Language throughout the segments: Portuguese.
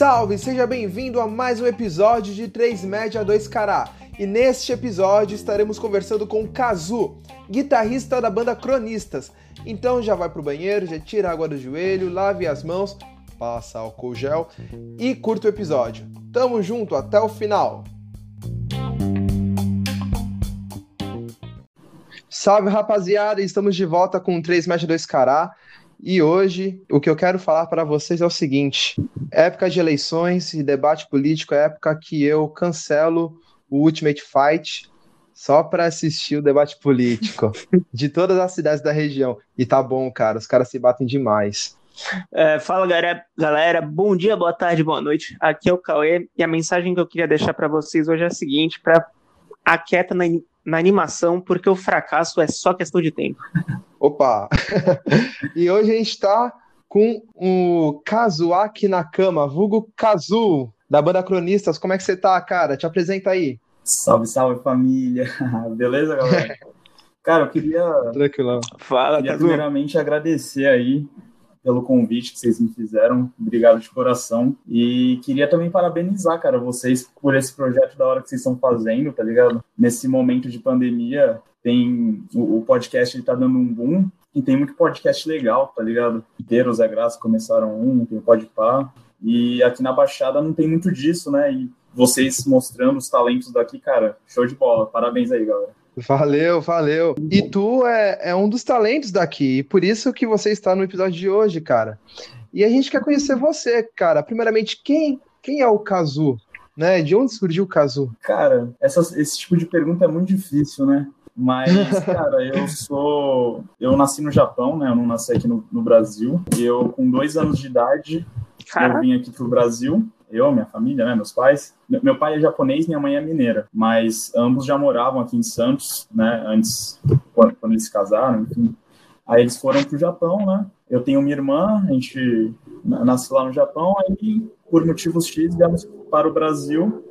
Salve, seja bem-vindo a mais um episódio de 3 Média 2 Cará. E neste episódio estaremos conversando com Kazu, guitarrista da banda Cronistas. Então já vai pro banheiro, já tira a água do joelho, lave as mãos, passa álcool gel e curta o episódio. Tamo junto até o final. Salve rapaziada, estamos de volta com 3 Média 2 Cará. E hoje o que eu quero falar para vocês é o seguinte: época de eleições e debate político é época que eu cancelo o Ultimate Fight só para assistir o debate político de todas as cidades da região. E tá bom, cara, os caras se batem demais. É, fala galera, galera, bom dia, boa tarde, boa noite. Aqui é o Cauê e a mensagem que eu queria deixar para vocês hoje é a seguinte: para aquieta na, na animação, porque o fracasso é só questão de tempo. Opa! e hoje a gente tá com o Kazuaki Nakama, vulgo Kazu da banda Cronistas. Como é que você tá, cara? Te apresenta aí. Salve, salve família. Beleza, galera? Cara, eu queria. Tranquilo. Fala, queria Kazu. primeiramente agradecer aí pelo convite que vocês me fizeram. Obrigado de coração. E queria também parabenizar, cara, vocês por esse projeto da hora que vocês estão fazendo, tá ligado? Nesse momento de pandemia, tem o, o podcast ele tá dando um boom e tem muito podcast legal, tá ligado? Inteiros é Graça começaram um, tem o Podpah. E aqui na Baixada não tem muito disso, né? E vocês mostrando os talentos daqui, cara, show de bola. Parabéns aí, galera. Valeu, valeu. E tu é, é um dos talentos daqui, e por isso que você está no episódio de hoje, cara. E a gente quer conhecer você, cara. Primeiramente, quem, quem é o Kazu? Né? De onde surgiu o Kazu? Cara, essas- esse tipo de pergunta é muito difícil, né? Mas, cara, eu sou. Eu nasci no Japão, né? Eu não nasci aqui no, no Brasil. Eu, com dois anos de idade, eu vim aqui pro Brasil. Eu, minha família, né? Meus pais. Meu pai é japonês, minha mãe é mineira. Mas ambos já moravam aqui em Santos, né? Antes, quando, quando eles se casaram, enfim. Aí eles foram pro Japão, né? Eu tenho uma irmã, a gente na- nasceu lá no Japão. Aí, por motivos X, viemos para o Brasil.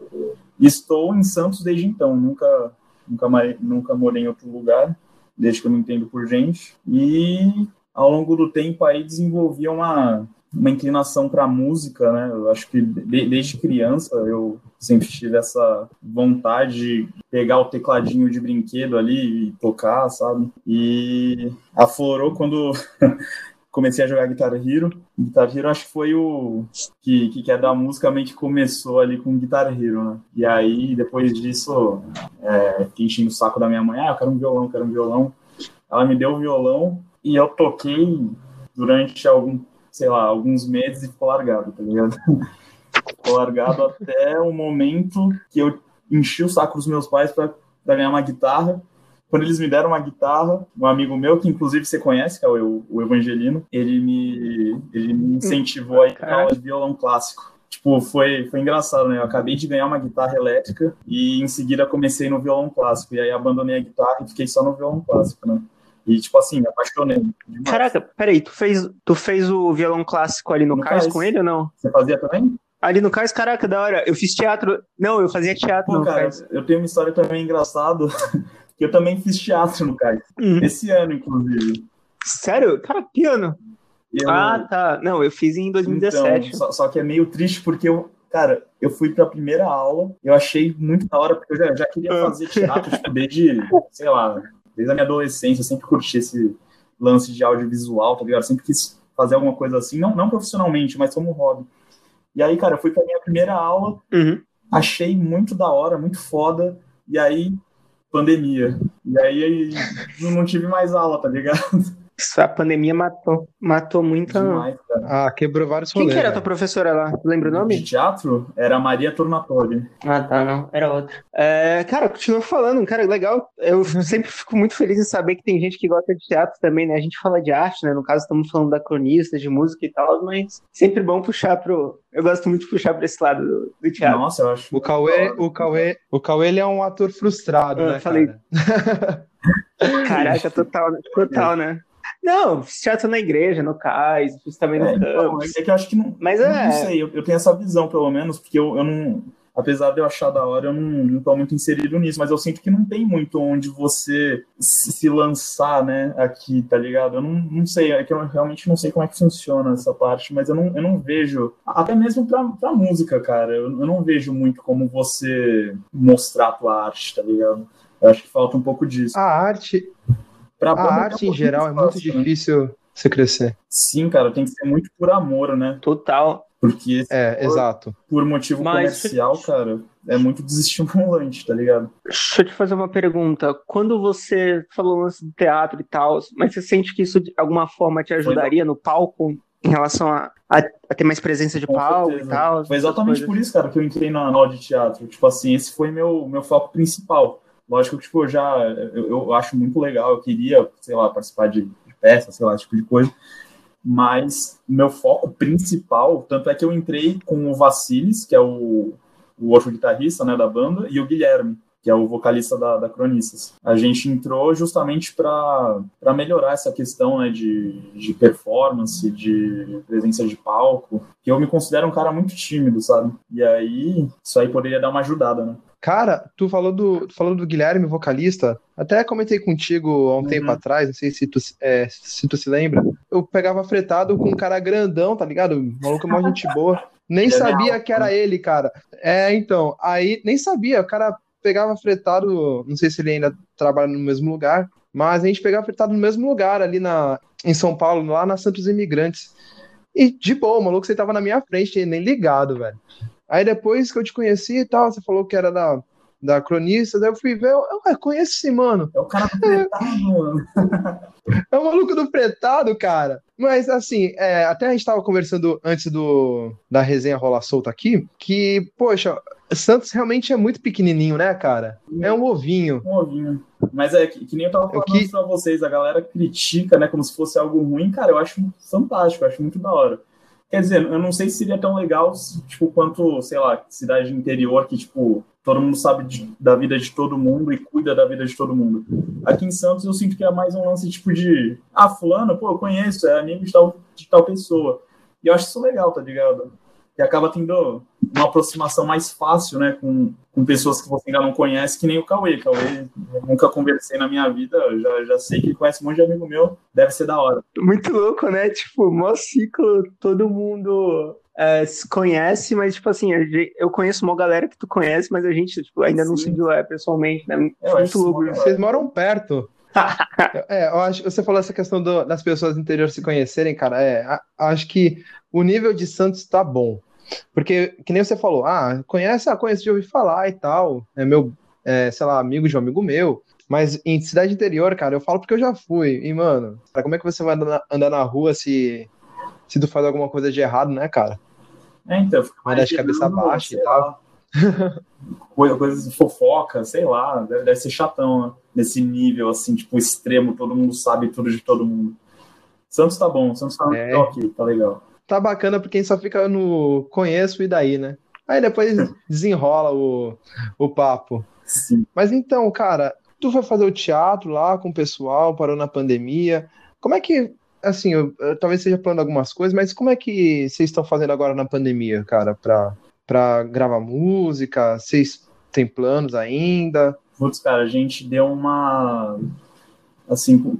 Estou em Santos desde então. Nunca, nunca, nunca morei em outro lugar, desde que eu me entendo por gente. E ao longo do tempo aí desenvolvi uma, uma inclinação para música, né? Eu acho que de- desde criança eu sempre tive essa vontade de pegar o tecladinho de brinquedo ali e tocar, sabe? E aflorou quando comecei a jogar Guitar Hero. Guitar Hero acho que foi o que, que, é da música meio que começou ali com Guitar Hero, né? E aí, depois disso, é, enchendo o saco da minha mãe, ah, eu quero um violão, eu quero um violão. Ela me deu o violão e eu toquei durante algum, sei lá, alguns meses e ficou largado, tá ligado? ficou largado até o momento que eu enchi o saco dos meus pais para ganhar uma guitarra. Quando eles me deram uma guitarra, um amigo meu, que inclusive você conhece, que é o, o Evangelino, ele me, ele me incentivou a ir para aula de violão clássico. Tipo, foi, foi engraçado, né? Eu acabei de ganhar uma guitarra elétrica e em seguida comecei no violão clássico. E aí abandonei a guitarra e fiquei só no violão clássico, né? E, tipo assim, me apaixonei. demais. caraca, peraí, tu fez, tu fez o violão clássico ali no, No cais cais. com ele ou não? Você fazia também? Ali no cais, caraca, da hora. Eu fiz teatro. Não, eu fazia teatro Pô, no cara, cais. eu tenho uma história também engraçada, que eu também fiz teatro no CAIS. Uhum. Esse ano, inclusive. Sério? Cara, piano. Eu- Ah, tá. Não, eu fiz em 2017. Então, só, só que é meio triste porque eu, cara, eu fui pra primeira aula, eu achei muito da hora, porque eu já, já queria Ah. fazer teatro, tipo, desde, sei lá, desde a minha adolescência, eu sempre curti esse lance de audiovisual, tá ligado? Eu sempre quis fazer alguma coisa assim, não, não profissionalmente, mas como hobby. E aí, cara, eu fui pra minha primeira aula, Uhum. achei muito da hora, muito foda, e aí, pandemia. E aí, não não tive mais aula, tá ligado? Isso, a pandemia matou, matou muita. Demais. Ah, quebrou vários Quem rolês. que era a tua velho. professora lá? Tu lembra o De nome? teatro, era a Maria Tornatori. Ah, tá, não. Era outra. É, cara, continua falando, cara, legal. Eu sempre fico muito feliz em saber que tem gente que gosta de teatro também, né? A gente fala de arte, né? No caso, estamos falando da cronista, de música e tal, mas sempre bom puxar pro. Eu gosto muito de puxar pra esse lado do, do teatro. Nossa, eu acho. O Cauê, o Cauê, o Cauê ele é um ator frustrado, Ah, né, falei. cara? Caraca, total, né? Total, né? Não, fiz teatro na igreja, no cais, fiz também no É, então, é que eu acho que não. Mas não, é- não sei, eu, eu tenho essa visão, pelo menos, porque eu, eu não. apesar de eu achar da hora, eu não, não tô muito inserido nisso, mas eu sinto que não tem muito onde você se, se lançar, né, aqui, tá ligado? Eu não, não sei, é que eu realmente não sei como é que funciona essa parte, mas eu não, eu não vejo, até mesmo pra, pra música, cara, eu, eu não vejo muito como você mostrar a tua arte, tá ligado? Eu acho que falta um pouco disso. A arte, Pra a arte é em geral é pouquinho muito né? difícil você crescer. Sim, cara, tem que ser muito por amor, né? Total. Porque É, for exato. por motivo Mas- comercial, cara, é muito desestimulante, tá ligado? Deixa eu te fazer uma pergunta. Quando você falou lance do teatro e tal, mas você sente que isso de alguma forma te ajudaria no palco em relação a, a, a ter mais presença de Com palco certeza. e tal? Foi exatamente coisas? por isso, cara, que eu entrei na, na aula de teatro. Tipo assim, esse foi meu, meu foco principal. Lógico que, tipo, eu já eu, eu acho muito legal, eu queria, sei lá, participar de, de peça, sei lá, esse tipo de coisa. Mas meu foco principal, tanto é que eu entrei com o Vassilis, que é o, o outro guitarrista né, da banda, e o Guilherme, que é o vocalista da, da Cronistas. A gente entrou justamente para melhorar essa questão né, de, de performance, de presença de palco, que eu me considero um cara muito tímido, sabe? E aí, isso aí poderia dar uma ajudada, né? Cara, tu falou do, tu falou do Guilherme, vocalista. Até comentei contigo há um Uhum. tempo atrás, não sei se tu, é, se tu se lembra. Eu pegava fretado com um cara grandão, tá ligado? O maluco é uma gente boa. Nem sabia que era ele, cara. É, então, aí nem sabia. O cara pegava fretado, não sei se ele ainda trabalha no mesmo lugar, mas a gente pegava fretado no mesmo lugar ali na, em São Paulo, lá na Santos Imigrantes. E de boa, o maluco você tava na minha frente, nem ligado, velho. Aí depois que eu te conheci e tal, você falou que era da, da cronista, daí eu fui ver, eu, eu conheço esse mano. É o cara do pretado, mano. É o maluco do pretado, cara. Mas assim, é, até a gente tava conversando antes do da resenha rolar solta aqui, que, poxa, Santos realmente é muito pequenininho, né, cara? É um ovinho. Um ovinho. Mas é que, que nem eu tava falando Eu que- pra vocês, a galera critica, né, como se fosse algo ruim, cara, eu acho fantástico, eu acho muito da hora. Quer dizer, eu não sei se seria tão legal, tipo, quanto, sei lá, cidade interior que, tipo, todo mundo sabe de- da vida de todo mundo e cuida da vida de todo mundo. Aqui em Santos eu sinto que é mais um lance, tipo, de, ah, fulano, pô, eu conheço, é amigo de tal, de tal pessoa. E eu acho isso legal, tá ligado? Que acaba tendo uma aproximação mais fácil, né, com, com pessoas que você ainda não conhece, que nem o Cauê. Cauê, nunca conversei na minha vida, já, já sei que conhece um monte de amigo meu, deve ser da hora. Muito louco, né? Tipo, maior ciclo, todo mundo é, se conhece, mas, tipo assim, eu conheço uma galera que tu conhece, mas a gente, tipo, ainda não Sim. se viu é, pessoalmente, né? Eu Muito louco. Vocês moram perto. É, eu acho, você falou essa questão do- das pessoas do interior se conhecerem, cara. É, a- acho que o nível de Santos tá bom. Porque, que nem você falou, ah, conhece, ah, conheço de ouvir falar e tal. É meu, é, sei lá, amigo de um amigo meu. Mas em cidade interior, cara, eu falo porque eu já fui. E, mano, cara, como é que você vai andar na, andar na rua se, se tu faz alguma coisa de errado, né, cara? É, então, fica mais de cabeça baixa e tal. coisa- Coisas de fofoca, sei lá, deve, deve ser chatão, né? Nesse nível, assim, tipo, extremo, todo mundo sabe tudo de todo mundo. Santos tá bom, Santos tá, É. ok, tá legal. Tá bacana pra quem só fica no conheço e daí, né? Aí depois desenrola o, o papo. Sim. Mas então, cara, tu foi fazer o teatro lá com o pessoal, parou na pandemia. Como é que, assim, eu, eu talvez seja falando algumas coisas, mas como é que vocês estão fazendo agora na pandemia, cara, pra, pra gravar música? Vocês têm planos ainda? Putz, cara, a gente deu uma. Assim,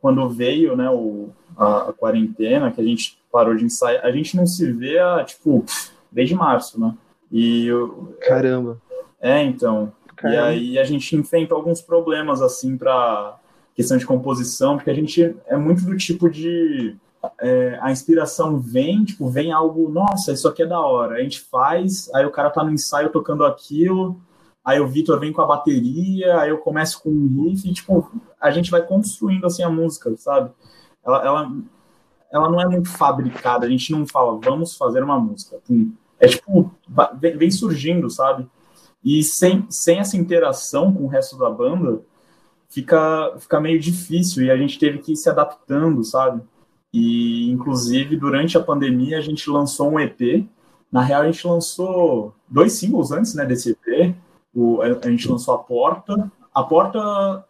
quando veio, né, o, a, a quarentena, que a gente parou de ensaiar, a gente não se vê, tipo, desde março, né? E eu- Caramba. é, então. E Caramba. aí a gente enfrenta alguns problemas, assim, para questão de composição, porque a gente é muito do tipo de. é, a inspiração vem, tipo, vem algo, nossa, isso aqui é da hora. A gente faz, aí o cara tá no ensaio tocando aquilo, aí o Vitor vem com a bateria, aí eu começo com um riff, e, tipo, a gente vai construindo, assim, a música, sabe? Ela, ela, ela não é muito fabricada, a gente não fala, vamos fazer uma música. É tipo, vem surgindo, sabe? E sem, sem essa interação com o resto da banda, fica, fica meio difícil e a gente teve que ir se adaptando, sabe? E, inclusive, durante a pandemia, a gente lançou um EP. Na real, a gente lançou dois singles antes né, desse EP. O, a, a gente lançou A Porta. A Porta,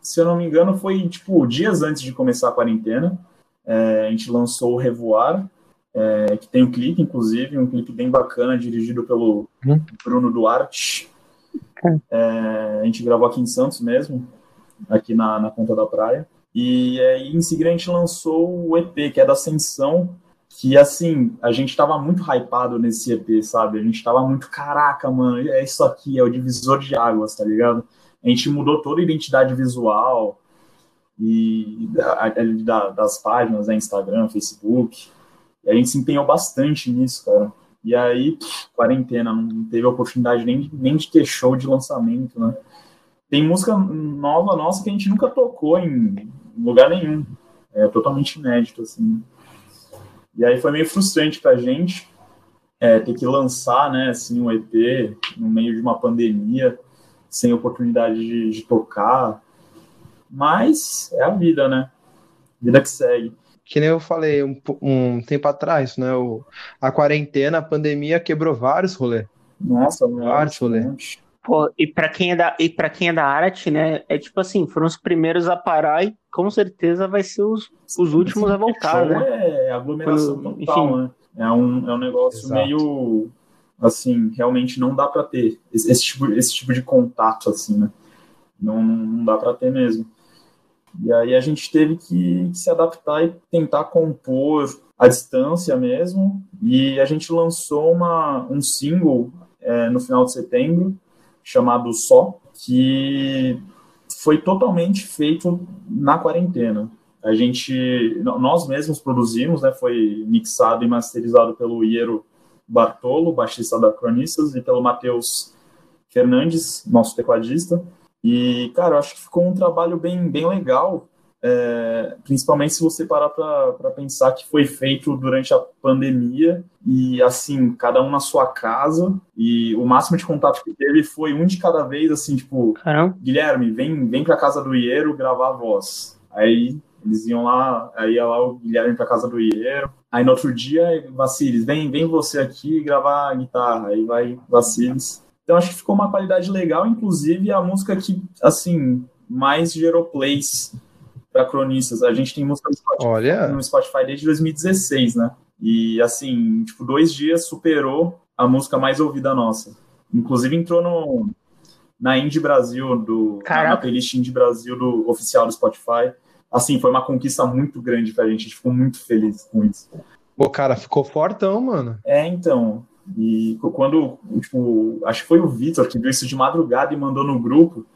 se eu não me engano, foi, tipo, dias antes de começar a quarentena. É, a gente lançou o Revoar. é, que tem um clipe, inclusive, um clipe bem bacana, dirigido pelo Hum. Bruno Duarte. É, a gente gravou aqui em Santos mesmo, aqui na, na Ponta da Praia. E aí, em seguida, a gente lançou o EP, que é da Ascensão, que, assim, a gente tava muito hypado nesse EP, sabe? A gente tava muito, caraca, mano, é isso aqui, é o divisor de águas, tá ligado? A gente mudou toda a identidade visual e da- da- das páginas, né, Instagram, Facebook. E a gente se empenhou bastante nisso, cara. E aí, pff, quarentena, não teve oportunidade nem, nem de ter show de lançamento, né? Tem música nova nossa que a gente nunca tocou em lugar nenhum. É totalmente inédito, assim. E aí foi meio frustrante pra gente é, ter que lançar, né, assim, um EP no meio de uma pandemia, sem oportunidade de, de tocar. Mas é a vida, né? Vida que segue. Que nem eu falei um, um tempo atrás, né? O, a quarentena, a pandemia quebrou vários rolês. Nossa, Vários rolê. Pô, e pra quem é da, e para quem é da arte, né? É tipo assim, foram os primeiros a parar e com certeza vai ser os, os últimos a voltar, Show né? é aglomeração Quando- total, enfim. né? É um, é um negócio Exato. meio assim, realmente não dá pra ter esse, esse tipo, esse tipo de contato, assim, né? Não, não, dá pra ter mesmo. E aí a gente teve que, se adaptar e tentar compor à distância mesmo. E a gente lançou uma, um single é, no final de setembro, chamado Só, que foi totalmente feito na quarentena. A gente, nós mesmos produzimos, né? Foi mixado e masterizado pelo Iero Bartolo, baixista da Cronistas, e pelo Matheus Fernandes, nosso tecladista. E, cara, eu acho que ficou um trabalho bem, bem legal, é, principalmente se você parar para pensar que foi feito durante a pandemia e, assim, cada um na sua casa, e o máximo de contato que teve foi um de cada vez, assim, tipo, Caramba. Guilherme, vem, vem pra casa do Iero gravar a voz. Aí eles iam lá, aí ia lá o Guilherme pra casa do Iero. Aí no outro dia, Vacilis, vem, vem você aqui gravar a guitarra. Aí vai Vacilis. Então acho que ficou uma qualidade legal, inclusive a música que, assim, mais gerou plays pra cronistas. A gente tem música no Spotify, Olha, no Spotify desde 2016, né? E assim, tipo, dois dias superou a música mais ouvida nossa. Inclusive entrou no, na Indie Brasil, do, na, Caraca. na playlist Indie Brasil do oficial do Spotify. Assim, foi uma conquista muito grande pra gente, a gente ficou muito feliz com isso. o cara ficou fortão, mano. É, então. E quando, tipo, acho que foi o Vitor que viu isso de madrugada e mandou no grupo.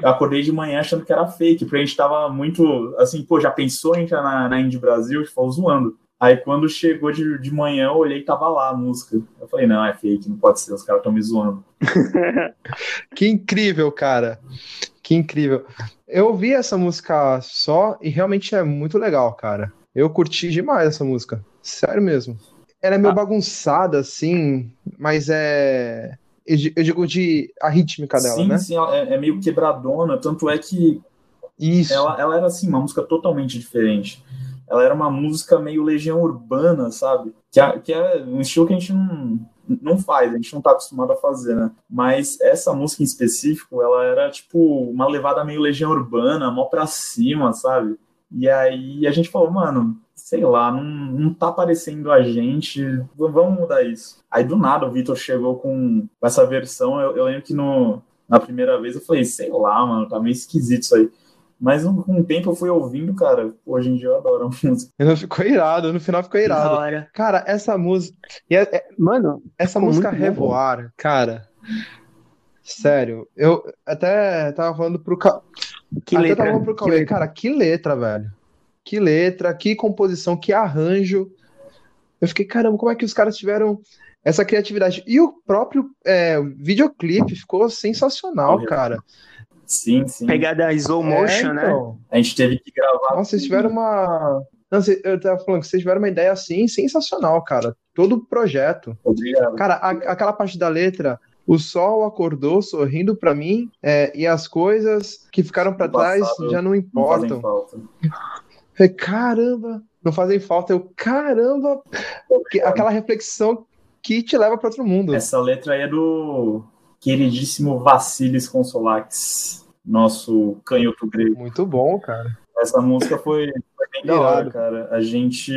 Eu acordei de manhã achando que era fake, porque a gente tava muito assim, pô, já pensou em entrar na, na Indie Brasil? Falou zoando. Aí quando chegou de, de manhã, eu olhei e tava lá a música. Eu falei, não, é fake, não pode ser, os caras estão me zoando. Que incrível, cara. Que incrível. Eu ouvi essa música só e realmente é muito legal, cara. Eu curti demais essa música. Sério mesmo. Ela é meio Ah. bagunçada, assim, mas é. Eu di- eu digo de a rítmica dela, sim, né? sim, é, é meio quebradona, tanto é que Isso. ela, ela era assim, uma música totalmente diferente. Ela era uma música meio legião urbana, sabe? Que é, que é um estilo que a gente não, não faz, a gente não tá acostumado a fazer, né? Mas essa música em específico, ela era tipo uma levada meio legião urbana, mó pra cima, sabe? E aí a gente falou, mano, sei lá, não, não tá parecendo a gente, vamos mudar isso. Aí do nada o Vitor chegou com essa versão, eu, eu lembro que no, na primeira vez eu falei, sei lá, mano, tá meio esquisito isso aí. Mas um- com o tempo eu fui ouvindo, cara, hoje em dia eu adoro a música. E não ficou irado, no final ficou irado. hora. Cara, essa música. é- é- Mano, Essa música muito bom. Revoar, cara. Sério, eu até tava falando pro. Ca... que Até letra. tava falando pro que Cauê, letra. cara, que letra, velho. Que letra, que composição, que arranjo. Eu fiquei, caramba, como é que os caras tiveram essa criatividade? E o próprio é, videoclipe ficou sensacional, Olha. cara. Sim, sim. Pegada slow motion, É, né? então. A gente teve que gravar. Nossa, vocês tiveram uma. Não, eu tava falando que vocês tiveram uma ideia assim sensacional, cara. Todo o projeto. Obrigado. Cara, a- aquela parte da letra, o sol acordou sorrindo pra mim, é, e as coisas que ficaram pra Do trás já não Não importam. falta. Falei, caramba, não fazem falta. Eu, caramba, que- aquela reflexão que te leva pra outro mundo. Essa letra aí é do queridíssimo Vassilis Consolax, nosso canhoto grego. Muito bom, cara. Essa música foi, foi bem da hora, cara. A gente.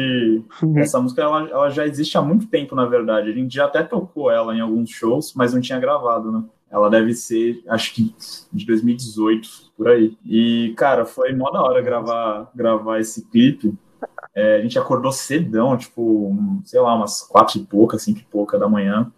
Essa música ela, ela já existe há muito tempo, na verdade. A gente já até tocou ela em alguns shows, mas não tinha gravado, né? Ela deve ser, acho que de 2018, por aí. E, cara, foi mó da hora gravar, gravar esse clipe. É, a gente acordou cedão, tipo, sei lá, umas quatro e pouca, cinco e pouca da manhã.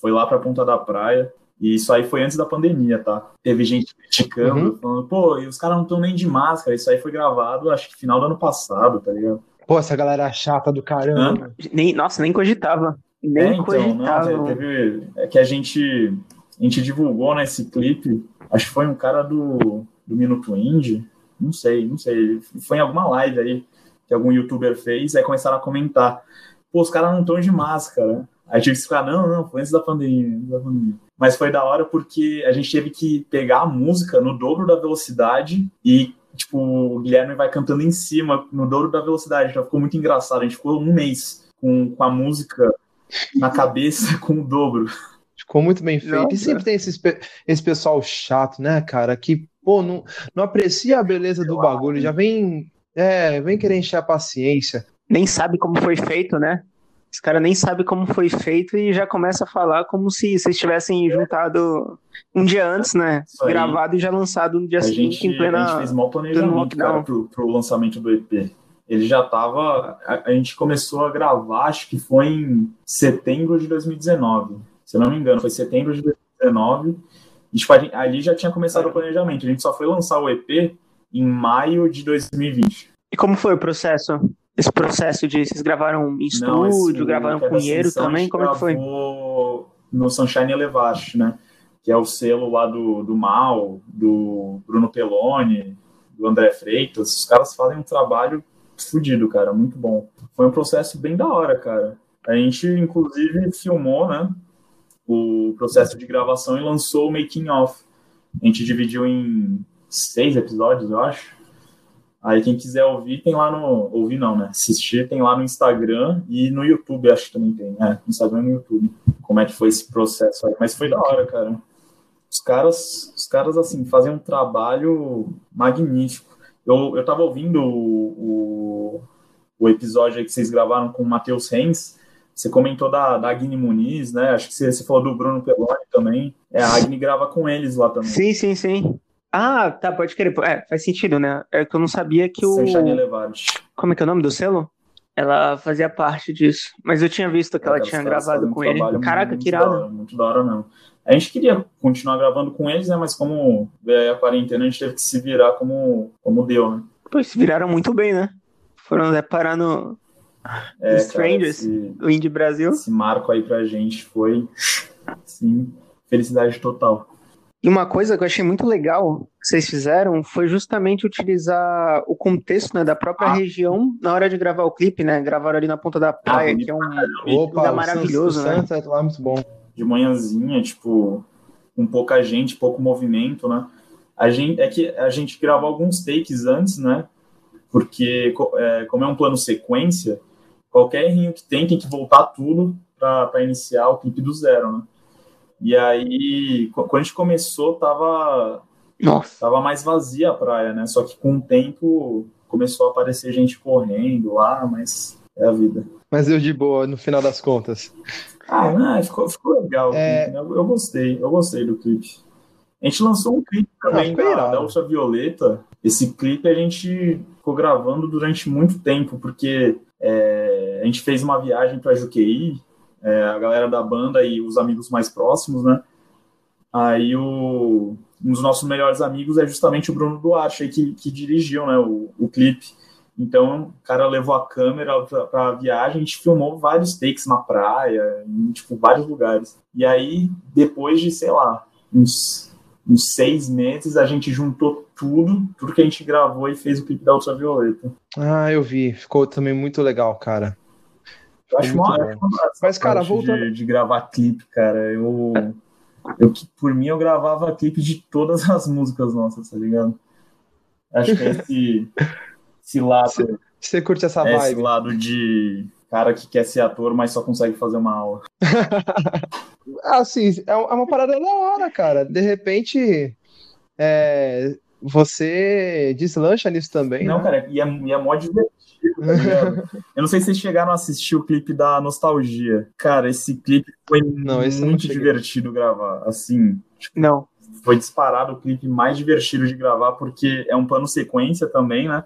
Foi lá pra Ponta da Praia. E isso aí foi antes da pandemia, tá? Teve gente criticando, uhum. falando, pô, e os caras não estão nem de máscara. Isso aí foi gravado, acho que final do ano passado, tá ligado? Pô, essa galera chata do caramba. Nem, nossa, nem cogitava. Nem é, então, cogitava. Não, teve, é que a gente, a gente divulgou nesse né, clipe, acho que foi um cara do, do Minuto Indie, não sei, não sei. Foi em alguma live aí que algum youtuber fez, aí começaram a comentar. Pô, os caras não estão de máscara. Aí tive que ficar, não, não, foi antes da pandemia, antes da pandemia. Mas foi da hora porque a gente teve que pegar a música no dobro da velocidade e, tipo, o Guilherme vai cantando em cima, no dobro da velocidade. Então ficou muito engraçado. A gente ficou um mês com, com a música na cabeça com o dobro. Ficou muito bem feito. Nossa. E sempre tem esse, esse pessoal chato, né, cara? Que, pô, não, não aprecia a beleza do bagulho, já vem, é, vem querer encher a paciência. Nem sabe como foi feito, né? Os caras nem sabem como foi feito e já começa a falar como se vocês tivessem juntado um dia antes, né? Gravado e já lançado no dia a seguinte gente, em plena. A gente fez mal planejamento cara, pro, pro lançamento do EP. Ele já tava. A, a, gente começou a gravar, acho que foi em setembro de 2019. Se eu não me engano, foi setembro de 2019. E, tipo, ali já tinha começado o planejamento. A gente só foi lançar o EP em maio de 2020. E como foi o processo? esse processo de vocês gravaram em estúdio, gravaram com Pinheiro também? Como é que foi? No Sunshine Elevate, né? Que é o selo lá do, do Mal, do Bruno Pelloni, do André Freitas. Os caras fazem um trabalho fodido, cara, muito bom. Foi um processo bem da hora, cara. A gente, inclusive, filmou, né? O processo de gravação e lançou o making off. A gente dividiu em seis episódios, eu acho Aí quem quiser ouvir, tem lá no. Ouvir não, né? Assistir tem lá no Instagram e no YouTube, acho que também tem. É, no Instagram e no YouTube. Como é que foi esse processo aí. Mas foi da hora, cara. Os caras, os caras assim, fazem um trabalho magnífico. Eu, eu tava ouvindo o, o, o episódio que vocês gravaram com o Matheus Reis. Você comentou da, da Agni Muniz, né? Acho que você, você falou do Bruno Peloni também. É, a Agni grava com eles lá também. Sim, sim, sim. Ah, tá, pode querer. É, faz sentido, né? É que eu não sabia que o. Como é que é o nome do selo? Ela fazia parte disso. Mas eu tinha visto que ela, ela tinha gravado com ele. Caraca, que irado. Muito da hora mesmo. A gente queria continuar gravando com eles, né? Mas como veio a quarentena, a gente teve que se virar como, como deu, né? Pois se viraram muito bem, né? Foram até parar no. É, Strangers, cara, esse, o Indie Brasil. Esse marco aí pra gente foi, sim, felicidade total. E uma coisa que eu achei muito legal que vocês fizeram foi justamente utilizar o contexto né, da própria ah. região na hora de gravar o clipe, né? Gravaram ali na ponta da praia, ah, que é um Opa, lugar maravilhoso, né? Sunset lá é muito bom. De manhãzinha, tipo, com pouca gente, pouco movimento, né? A gente, é que a gente grava alguns takes antes, né? Porque, é, como é um plano sequência, qualquer errinho que tem, tem que voltar tudo para iniciar o clipe do zero, né? E aí, quando a gente começou, tava, Nossa. tava mais vazia a praia, né? Só que com o tempo começou a aparecer gente correndo lá, mas é a vida. Mas eu de boa, no final das contas. Ah, não, ficou, ficou legal. É... Clipe, né? eu, eu, gostei, eu gostei do clipe. A gente lançou um clipe também da, da Ultravioleta. Esse clipe a gente ficou gravando durante muito tempo, porque é, a gente fez uma viagem para Juqueí é, a galera da banda e os amigos mais próximos, né? Aí o, um dos nossos melhores amigos é justamente o Bruno Duarte, que, que dirigiu né, o, o clipe. Então, o cara levou a câmera para a viagem, a gente filmou vários takes na praia, em tipo, vários lugares. E aí, depois de, sei lá, uns, uns seis meses, a gente juntou tudo, tudo que a gente gravou e fez o clipe da Ultravioleta. Ah, eu vi. Ficou também muito legal, cara. Eu acho uma, Mas, cara, voltando. De, de, gravar clipe, cara, eu, eu. Por mim, eu gravava clipe de todas as músicas nossas, tá ligado? Acho que é esse, esse lado. Você curte essa é vibe? Esse lado de cara que quer ser ator, mas só consegue fazer uma aula. assim, é uma parada da hora, cara. De repente, é, você deslancha nisso também. Não, né? cara, e é, e é mó divertido, tá? Eu não sei se vocês chegaram a assistir o clipe da Nostalgia. Cara, esse clipe foi Não, muito divertido gravar. Assim, Não. foi disparado o clipe mais divertido de gravar, porque é um plano sequência também, né?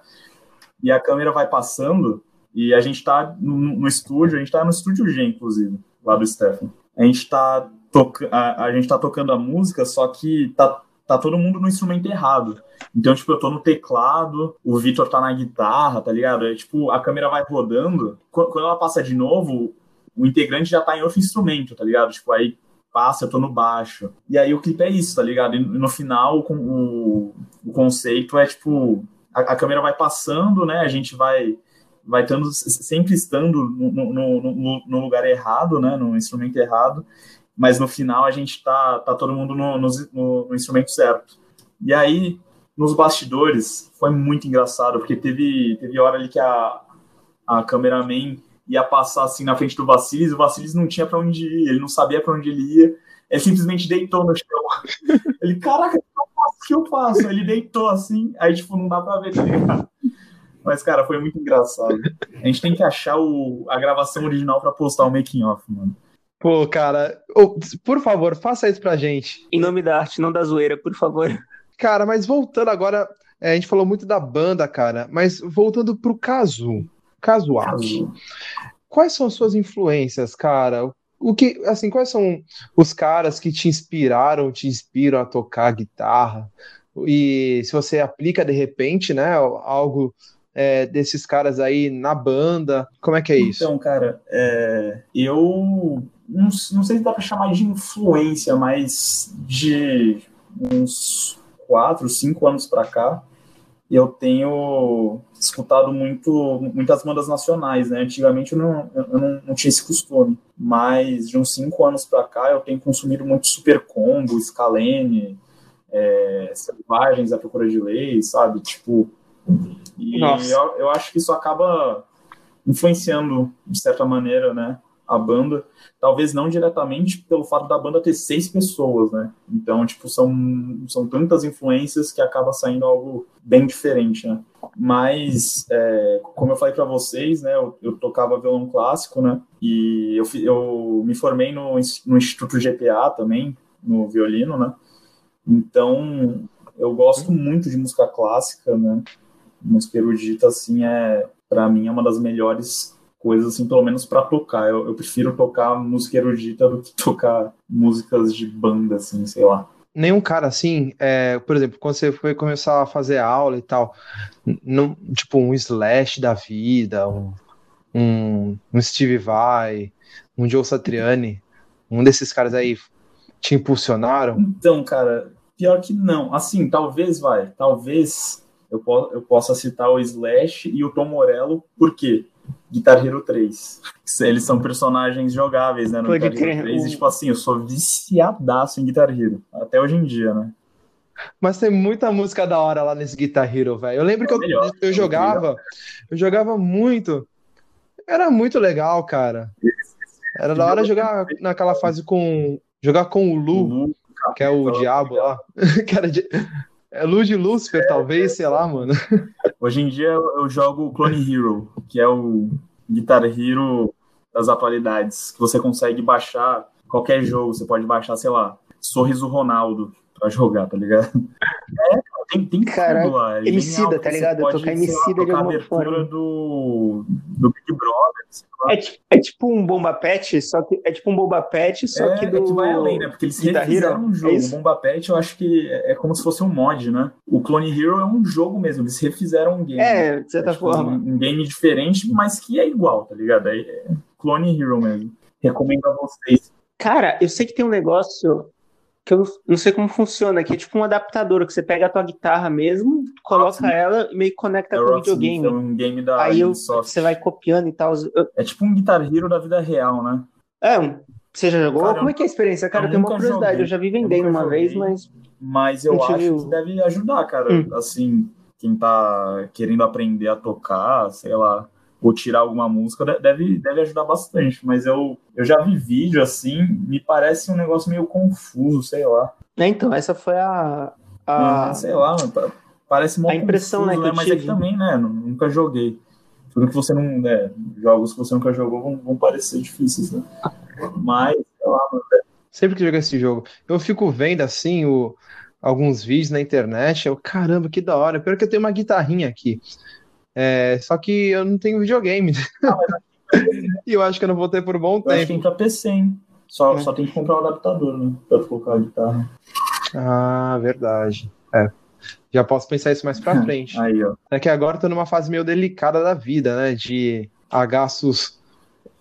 E a câmera vai passando, e a gente tá no, no estúdio, a gente tá no estúdio G, inclusive, lá do Stefan. A gente tá, toca a, a gente tá tocando a música, só que tá, tá todo mundo no instrumento errado. Então, tipo, eu tô no teclado, o Vitor tá na guitarra, tá ligado? É, tipo, a câmera vai rodando, quando, ela passa de novo, o integrante já tá em outro instrumento, tá ligado? Tipo, aí passa, eu tô no baixo. E aí o clipe é isso, tá ligado? E no final, com o, o conceito é tipo, a câmera vai passando, né? A gente vai vai estando, sempre estando no, no, no, lugar errado, né? No instrumento errado. Mas no final a gente tá, tá todo mundo no, no, no instrumento certo. E aí, nos bastidores, foi muito engraçado, porque teve, teve hora ali que a, a cameraman ia passar assim na frente do Vassilis, o Vassilis não tinha para onde ir, ele não sabia para onde ele ia, ele simplesmente deitou no chão. Ele, caraca, o que eu faço? Ele deitou assim, aí tipo, não dá pra ver, tá ligado? Mas, cara, foi muito engraçado. A gente tem que achar o, a gravação original para postar o making off, mano. Pô, cara, oh, por favor, faça isso pra gente. Em nome da arte, não da zoeira, por favor. Cara, mas voltando agora, é, a gente falou muito da banda, cara, mas voltando pro Casu, Casu Arte. Quais são suas influências, cara? O que, assim, quais são os caras que te inspiraram, te inspiram a tocar guitarra? E se você aplica de repente, né, algo é, desses caras aí na banda, como é que é isso? Então, cara, é, eu não, não sei se dá para chamar de influência, mas de uns quatro, cinco anos para cá, eu tenho escutado muito, muitas bandas nacionais, né? Antigamente eu não, eu não, não tinha esse costume, mas de uns cinco anos para cá eu tenho consumido muito Super Combo, Scalene, é, Selvagens à Procura de Lei, sabe? Tipo, e eu, eu acho que isso acaba influenciando, de certa maneira, né? A banda, talvez não diretamente pelo fato da banda ter seis pessoas, né? Então, tipo, são, são tantas influências que acaba saindo algo bem diferente, né? Mas, é, como eu falei para vocês, né? Eu, eu, tocava violão clássico, né? E eu, eu me formei no, no Instituto GPA também, no violino, né? Então, eu gosto muito de música clássica, né? Música erudita, assim, é para mim é uma das melhores coisas, assim, pelo menos para tocar. Eu, eu, prefiro tocar música erudita do que tocar músicas de banda, assim, sei lá. Nenhum cara assim, é, por exemplo, quando você foi começar a fazer aula e tal, não, tipo um Slash da vida, um, um, um Steve Vai, um Joe Satriani, um desses caras aí te impulsionaram? Então, cara, pior que não. Assim, talvez vai, talvez eu, po eu possa citar o Slash e o Tom Morello, por quê? Guitar Hero 3. Eles são personagens jogáveis, né? No Pode Guitar Hero crer. 3. E, tipo assim, eu sou viciadaço em Guitar Hero. Até hoje em dia, né? Mas tem muita música da hora lá nesse Guitar Hero, velho. Eu lembro que eu, melhor, eu é jogava, eu jogava muito. Era muito legal, cara. Era da hora jogar naquela fase com. Jogar com o Lu, Lu, que é o diabo lá. que era de, é Lu de Lucifer, talvez, sei lá, mano. Hoje em dia eu, eu jogo Clone Hero, que é o Guitar Hero das atualidades, que você consegue baixar qualquer jogo, você pode baixar, sei lá, Sorriso Ronaldo pra jogar, tá ligado? É, tem, tem Caraca, tudo lá. É Emicida, tá ligado? pode, Tocar Emicida de alguma abertura forma. do, do Big Brother. É, ti- é tipo um bomba pet, só que é tipo um bomba pet, só é, que do é que vai além, né? Porque eles refizeram Hero, um jogo. é o? Bomba Pet eu acho que é é como se fosse um mod, né? O Clone Hero é um jogo mesmo, eles refizeram um game. É, de certa É, tipo, forma. Um, um game diferente, mas que é igual, tá ligado? É, é Clone Hero mesmo. Recomendo a vocês. Cara, eu sei que tem um negócio que eu não sei como funciona, que é tipo um adaptador, que você pega a tua guitarra mesmo, coloca Rocksmith. ela e meio que conecta com o videogame. é um game da Aí eu, você vai copiando e tal. Eu- É tipo um Guitar Hero da vida real, né? É, um- você já jogou? Cara, Como é que é a experiência? Cara, eu eu tenho uma curiosidade. joguei. Eu já vi vendendo uma vez, joguei. mas Mas eu acho viu. que deve ajudar, cara. Hum. Assim, quem tá querendo aprender a tocar, sei lá, ou tirar alguma música, de- deve, deve ajudar bastante. Mas eu, eu já vi vídeo assim, me parece um negócio meio confuso, sei lá. né, então, essa foi a, a, Ah, sei lá, parece uma impressão, confuso, né, né? Mas é que também, né? Nunca joguei. Tudo que você não. Né, jogos que você nunca jogou vão, vão parecer difíceis, né? Mas, sei lá, mano. É Sempre que jogo esse jogo, eu fico vendo assim o, alguns vídeos na internet. Eu, caramba, que da hora. Pior que eu tenho uma guitarrinha aqui. É, só que eu não tenho videogame. Ah, e eu acho que eu não vou ter por bom eu tempo. Acho que tem pra PC, hein? Só, é. só tem que comprar um adaptador, né? Pra colocar a guitarra. Ah, verdade. É. Já posso pensar isso mais pra frente. Aí, ó. É que agora eu tô numa fase meio delicada da vida, né? De gastos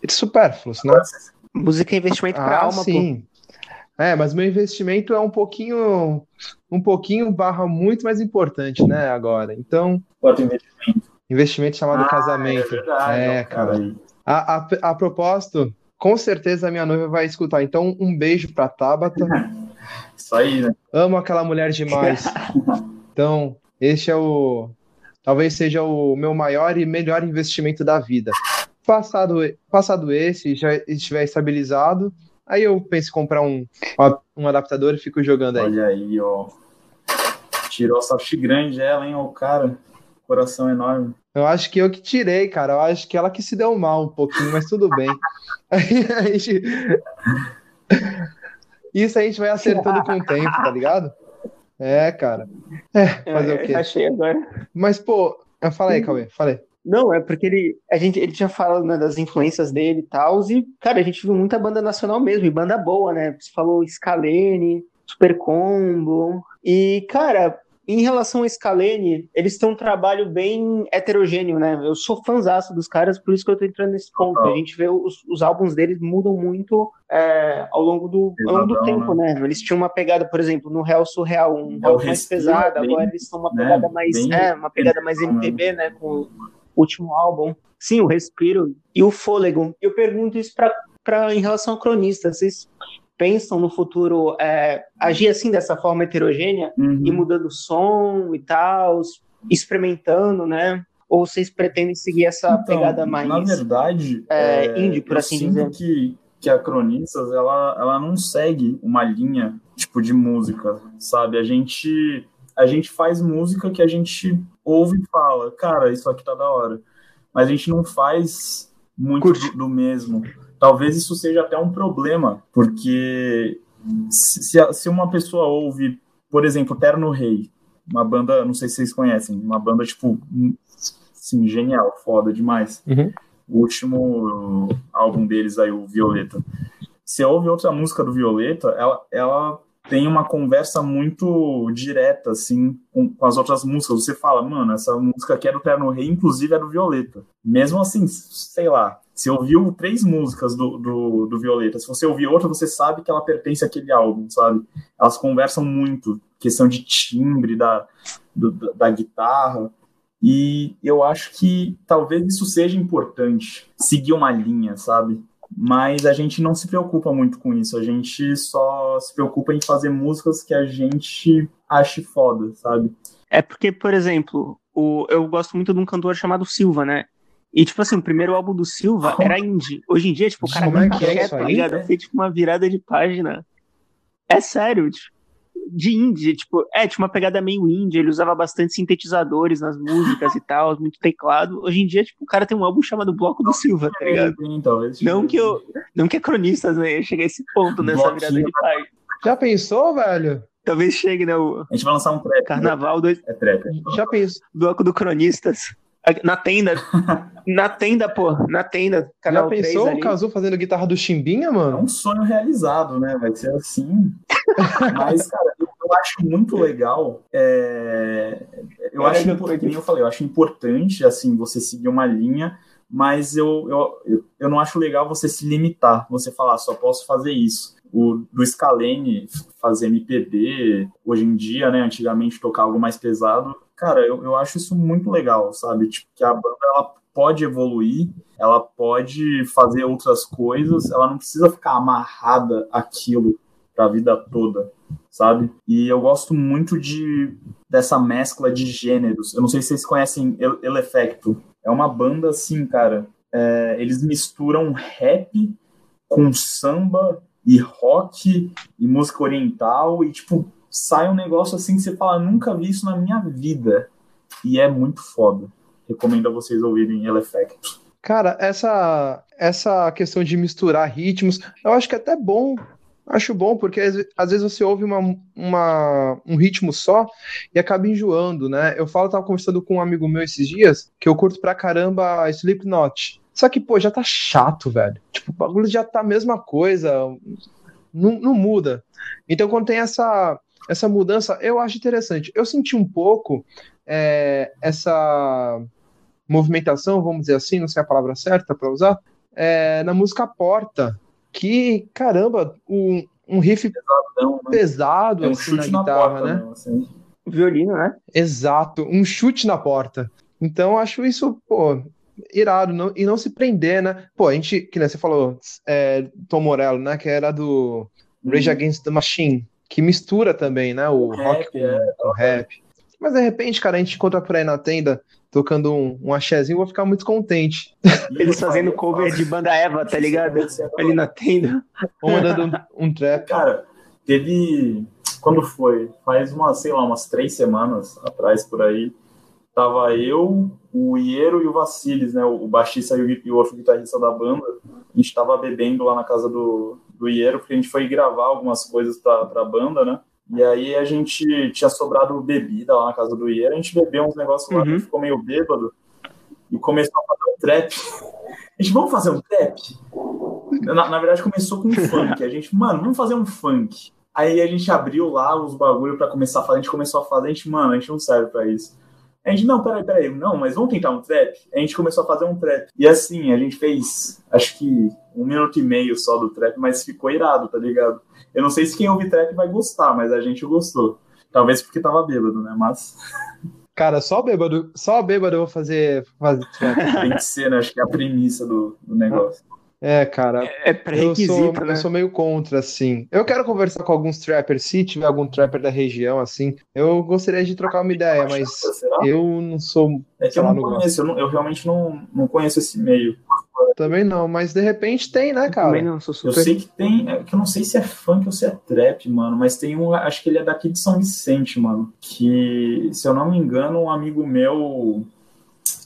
supérfluos, né? Música é investimento pra ah, alma, sim. Pô. É, mas meu investimento é um pouquinho, um pouquinho barra muito mais importante, né, agora. Então. Quanto investimento? Investimento chamado ah, casamento. É, verdade, é cara. A, a, a propósito, com certeza a minha noiva vai escutar. Então, um beijo pra Tabata. Isso aí, né? Amo aquela mulher demais. Então, este é o. Talvez seja o meu maior e melhor investimento da vida. Passado, passado esse, já estiver estabilizado, Aí eu penso em comprar um, um adaptador e fico jogando aí. Olha aí, ó. Tirou a grande ela, hein, o cara. Coração enorme. Eu acho que eu que tirei, cara. Eu acho que ela que se deu mal um pouquinho, mas tudo bem. Aí a gente... Isso a gente vai acertando com o tempo, tá ligado? É, cara. É, fazer é, o quê? Achei agora. Mas, pô, fala aí, Cauê, falei. Não, é porque ele, a gente, ele tinha falado né, das influências dele e tal, e, cara, a gente viu muita banda nacional mesmo, e banda boa, né? Você falou Scalene, Super Combo, e, cara, em relação a Scalene, eles têm um trabalho bem heterogêneo, né? Eu sou fãzaço dos caras, por isso que eu tô entrando nesse ponto. A gente vê os, os álbuns deles mudam muito é, ao longo do, ao longo do tempo, né? né? Eles tinham uma pegada, por exemplo, no Real Surreal, um é rock mais pesado, bem, agora eles estão uma né, pegada né? mais, bem, é, uma pegada mais MPB, né? Com último álbum. Sim, o respiro e o fôlego. Eu pergunto isso para em relação ao cronista. Vocês pensam no futuro é, agir assim dessa forma heterogênea uhum. e mudando o som e tal, experimentando, né? Ou vocês pretendem seguir essa então, pegada mais na verdade é, é, indie, por assim dizer? Que, que a Cronistas ela, ela não segue uma linha tipo de música, sabe? A gente a gente faz música que a gente ouve e fala, cara, isso aqui tá da hora. Mas a gente não faz muito do, do, mesmo. Talvez isso seja até um problema, porque se, se uma pessoa ouve, por exemplo, Terno Rei, uma banda, não sei se vocês conhecem, uma banda, tipo, sim, genial, foda demais. Uhum. O último álbum deles aí, o Violeta. Você ouve outra música do Violeta, ela, ela tem uma conversa muito direta, assim, com, com, as outras músicas. Você fala, mano, essa música aqui é do Terno Rei, inclusive é do Violeta. Mesmo assim, sei lá, se ouviu três músicas do, do, do, Violeta, se você ouvir outra, você sabe que ela pertence àquele álbum, sabe? Elas conversam muito, questão de timbre da, do, da guitarra. E eu acho que talvez isso seja importante, seguir uma linha, sabe? Mas a gente não se preocupa muito com isso. A gente só se preocupa em fazer músicas que a gente ache foda, sabe? É porque, por exemplo, o, eu gosto muito de um cantor chamado Silva, né? E, tipo assim, o primeiro álbum do Silva era indie. Hoje em dia, tipo, o cara Como é que é tá ligado? Fez, tipo, uma virada de página. É sério, tipo de indie, tipo, é, tinha uma pegada meio indie, ele usava bastante sintetizadores nas músicas e tal, muito teclado. Hoje em dia, tipo, o cara tem um álbum chamado Bloco do Silva, tá ligado? Não que eu, não que é cronistas, né, chegue a esse ponto nessa virada de página. Já pensou, velho? Talvez chegue, né, o... A gente vai lançar um trap. Carnaval dois... É trap. Já pensou. Bloco do Cronistas. Na tenda. na tenda, pô. Na tenda. Canal Já pensou o Cazu fazendo guitarra do Chimbinha, mano? É um sonho realizado, né? Vai ser assim. Mas, cara, eu acho muito legal. É... Eu é, acho, importante, eu falei, eu acho importante, assim, você seguir uma linha, mas eu, eu, eu não acho legal você se limitar, você falar, só posso fazer isso. O, do Scalene fazer MPB, hoje em dia, né, antigamente tocar algo mais pesado, cara, eu, eu acho isso muito legal, sabe? Tipo, que a banda, ela pode evoluir, ela pode fazer outras coisas, ela não precisa ficar amarrada àquilo para a vida toda, sabe? E eu gosto muito de dessa mescla de gêneros. Eu não sei se vocês conhecem El, El Effecto. É uma banda assim, cara. É, eles misturam rap com samba e rock e música oriental e tipo sai um negócio assim que você fala, nunca vi isso na minha vida. E é muito foda. Recomendo a vocês ouvirem El Effect. Cara, essa, essa questão de misturar ritmos, eu acho que é até bom. Acho bom, porque às vezes você ouve uma, uma, um ritmo só e acaba enjoando, né? Eu falo, tava conversando com um amigo meu esses dias, que eu curto pra caramba Slipknot. Só que, pô, já tá chato, velho. Tipo, o bagulho já tá a mesma coisa, não, não muda. Então, quando tem essa, essa mudança, eu acho interessante. Eu senti um pouco é, essa movimentação, vamos dizer assim, não sei a palavra certa para usar, é, na música Porta, que, caramba, um, um riff Pesadão, né? pesado é um assim, na chute na guitarra, porta, né? né? Assim. Violino, né? Exato, um chute na porta. Então, eu acho isso, pô, irado, não, e não se prender, né? Pô, a gente, que nem você falou, é, Tom Morello, né, que era do Rage Against the Machine, que mistura também, né, o, O rock rap, com, é. com rap. Mas, de repente, cara, a gente encontra por aí na tenda, tocando um, um axézinho, eu vou ficar muito contente. Eles fazendo cover de banda Eva, tá ligado? Ali na tenda. Ou mandando um, um trap. Cara, teve. Quando foi? Faz umas, sei lá, umas três semanas atrás por aí. Tava eu, o Iero e o Vassilis, né? O baixista e o, e o outro guitarrista da banda. A gente tava bebendo lá na casa do, do Iero, porque a gente foi gravar algumas coisas pra, pra banda, né? E aí a gente tinha sobrado bebida lá na casa do Iero, a gente bebeu uns negócios lá, Uhum. ficou meio bêbado e começou a fazer um trap. A gente, vamos fazer um trap? Na, na verdade, começou com um funk. A gente, mano, vamos fazer um funk. Aí a gente abriu lá os bagulho pra começar a fazer, a gente começou a fazer, a gente, mano, a gente não serve pra isso. A gente, não, peraí, peraí, não, mas vamos tentar um trap? A gente começou a fazer um trap. E assim, a gente fez, acho que um minuto e meio só do trap, mas ficou irado, tá ligado? Eu não sei se quem ouve trap vai gostar, mas a gente gostou. Talvez porque tava bêbado, né? Mas Cara, só bêbado, só bêbado eu vou fazer, fazer trap. tem que ser, né? Acho que é a premissa do, do negócio. É, cara, É Eu sou, pré-requisito, né? eu sou meio contra, assim. Eu quero conversar com alguns trappers, se tiver algum trapper da região, assim. Eu gostaria de trocar uma ideia, mas Será? eu não sou. É que eu não conheço, eu, não- eu realmente não, não conheço esse meio. Também não, mas de repente tem, né, Também cara? não, sou Eu super. sei que tem, é que eu não sei se é funk ou se é trap, mano, mas tem um, acho que ele é daqui de São Vicente, mano, que, se eu não me engano, um amigo meu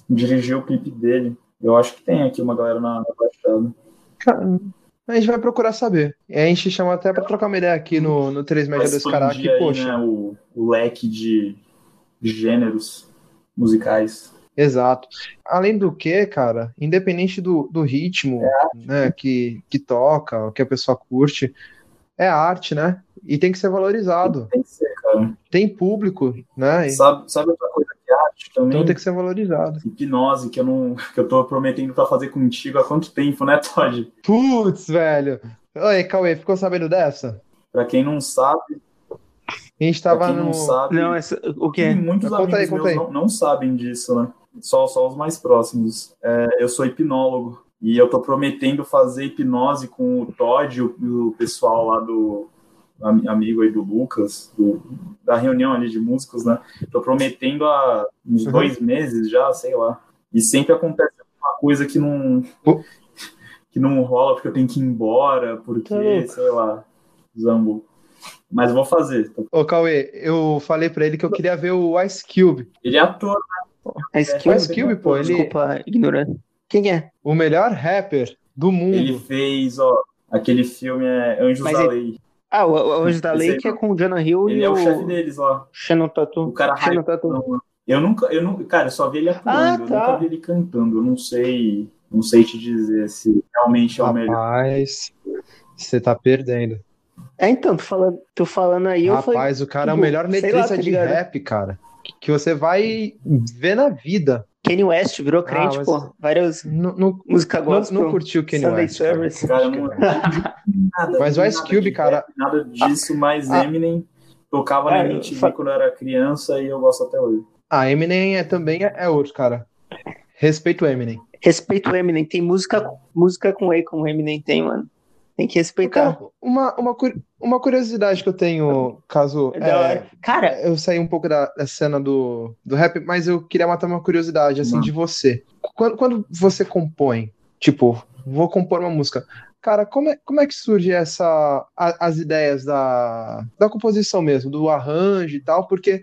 dirigiu o clipe dele. Eu acho que tem aqui uma galera na, na Baixada. Cara, A gente vai procurar saber. E a gente chama até pra trocar uma ideia aqui no, no 3 Vai Média 2 Cará, expandir que, aí, poxa, né, o, o leque de, de gêneros musicais. Exato. Além do que, cara, independente do, do ritmo, né, que, que toca, que a pessoa curte, é arte, né? E tem que ser valorizado. Tem que ser, cara. Tem público, né? Sabe, sabe outra coisa que é arte também? Então tem que ser valorizado. Hipnose, que eu, não, que eu tô prometendo pra fazer contigo há quanto tempo, né, Todd? Putz, velho. Oi, Cauê, ficou sabendo dessa? Pra quem não sabe, A gente pra tava quem no. não sabe, Não, essa, o que tem é? muitos Conta aí, amigos conta meus aí. não, não sabem disso, né? Só, só os mais próximos. É, eu sou hipnólogo e eu tô prometendo fazer hipnose com o Todd e o, o pessoal lá do am- amigo aí do Lucas, do- da reunião ali de músicos, né? Tô prometendo há uns Uhum. dois meses já, sei lá. E sempre acontece uma coisa que não que não rola porque eu tenho que ir embora, porque, louco. sei lá, zambo. Mas vou fazer. Ô, Cauê, eu falei pra ele que eu queria ver o Ice Cube. Ele é ator, A skill? O Ice Cube, pô, ele, Desculpa, ignorante. Quem é? o melhor rapper do mundo. Ele fez, ó, aquele filme é Anjos Mas da ele- Lei. Ah, o, o Anjo da Lei, que é com o Jonah Hill Ele e é o o chefe deles lá. Shannon Tatum. O cara Shannon Tatum. Eu nunca, eu nunca, cara, eu só vi ele atuando, Ah, eu tá. nunca vi ele cantando. Eu não sei, não sei te dizer se realmente é o melhor. Rapaz, você tá perdendo. É, então, tô falando, tô falando aí, eu falei, Rapaz, o cara é o tipo, melhor sei lá, letrista tá de ligado? rap, cara. Que- você vai ver na vida. Kanye West virou crente, mas- pô. Várias Não, não, músicas não, gospel. não curtiu o Kanye Sunday West. cara. Service. Cara, não, nada, Mas o Ice Cube, cara- Nada disso, mas Ah. Eminem tocava Ah, na MTV fa- quando eu era criança e eu gosto até hoje. Ah, Eminem é, também é, é outro, cara. Respeito o Eminem. Respeito o Eminem. Tem música, música com E com o Eminem tem, mano. Tem que respeitar. Cara, uma, uma, cu- uma curiosidade que eu tenho, caso É é. Cara, eu saí um pouco da, da cena do, do rap, mas eu queria matar uma curiosidade, assim, Não. de você. Quando, quando você compõe, tipo, vou compor uma música, Cara, como é, como é que surge essa, a, as ideias da, da composição mesmo, do arranjo e tal? Porque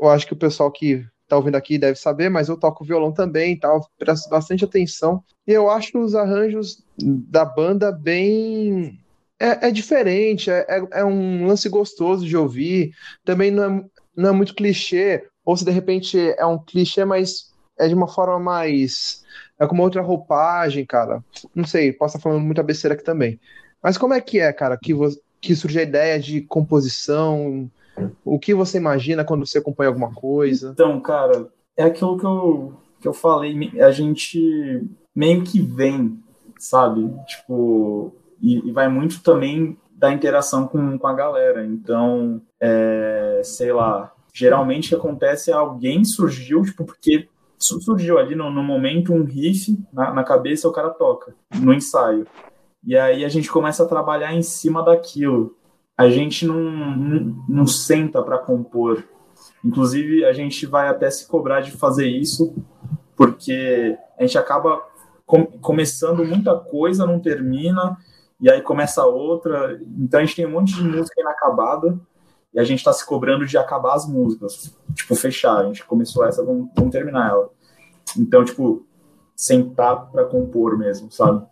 eu acho que o pessoal que tá ouvindo aqui deve saber, mas eu toco violão também e tal, presto bastante atenção. E eu acho os arranjos da banda bem. É, é diferente, é, é, é um lance gostoso de ouvir. Também não é, não é muito clichê, ou se de repente é um clichê, mas é de uma forma mais. É com outra roupagem, cara. Não sei, posso estar falando muita besteira aqui também. Mas como é que é, cara, que, que surge a ideia de composição, o que você imagina quando você acompanha alguma coisa? Então, cara, é aquilo que eu, que eu falei, a gente meio que vem, sabe? Tipo, e, e vai muito também da interação com, com a galera. Então, é, sei lá, geralmente o que acontece é alguém surgiu, tipo, porque surgiu ali no, no momento um riff na, na cabeça o cara toca, no ensaio. E aí a gente começa a trabalhar em cima daquilo a gente não, não, não senta para compor. Inclusive, a gente vai até se cobrar de fazer isso, porque a gente acaba com, começando muita coisa, não termina, e aí começa outra. Então, a gente tem um monte de música inacabada, e a gente está se cobrando de acabar as músicas, tipo, fechar. A gente começou essa, vamos, vamos terminar ela. Então, tipo, sentar para compor mesmo, sabe?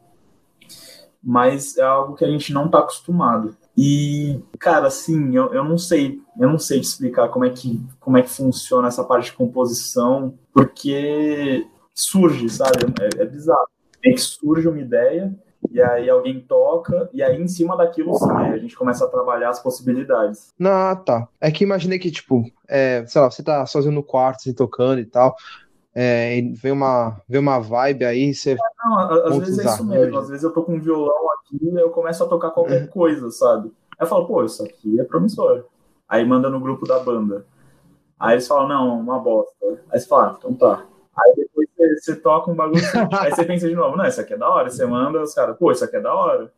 Mas é algo que a gente não está acostumado. E, cara, assim, eu, eu não sei, eu não sei te explicar como é que como é que funciona essa parte de composição, porque surge, sabe? É, é bizarro. É que surge uma ideia e aí alguém toca, e aí em cima daquilo sim, a gente começa a trabalhar as possibilidades. Ah, tá. É que imaginei que, tipo, é, sei lá, você tá sozinho no quarto, assim, tocando e tal, é, vem uma, vem uma vibe aí, você. Não, às vezes é isso mesmo. Às vezes eu tô com um violão aqui e eu começo a tocar qualquer uhum. coisa, sabe? Aí eu falo, pô, isso aqui é promissor. Aí manda no grupo da banda. Aí eles falam, não, uma bosta. Aí você fala, ah, então tá. Aí depois você, você toca um bagulho. aí você pensa de novo, não, isso aqui é da hora. Você manda os caras, pô, isso aqui é da hora.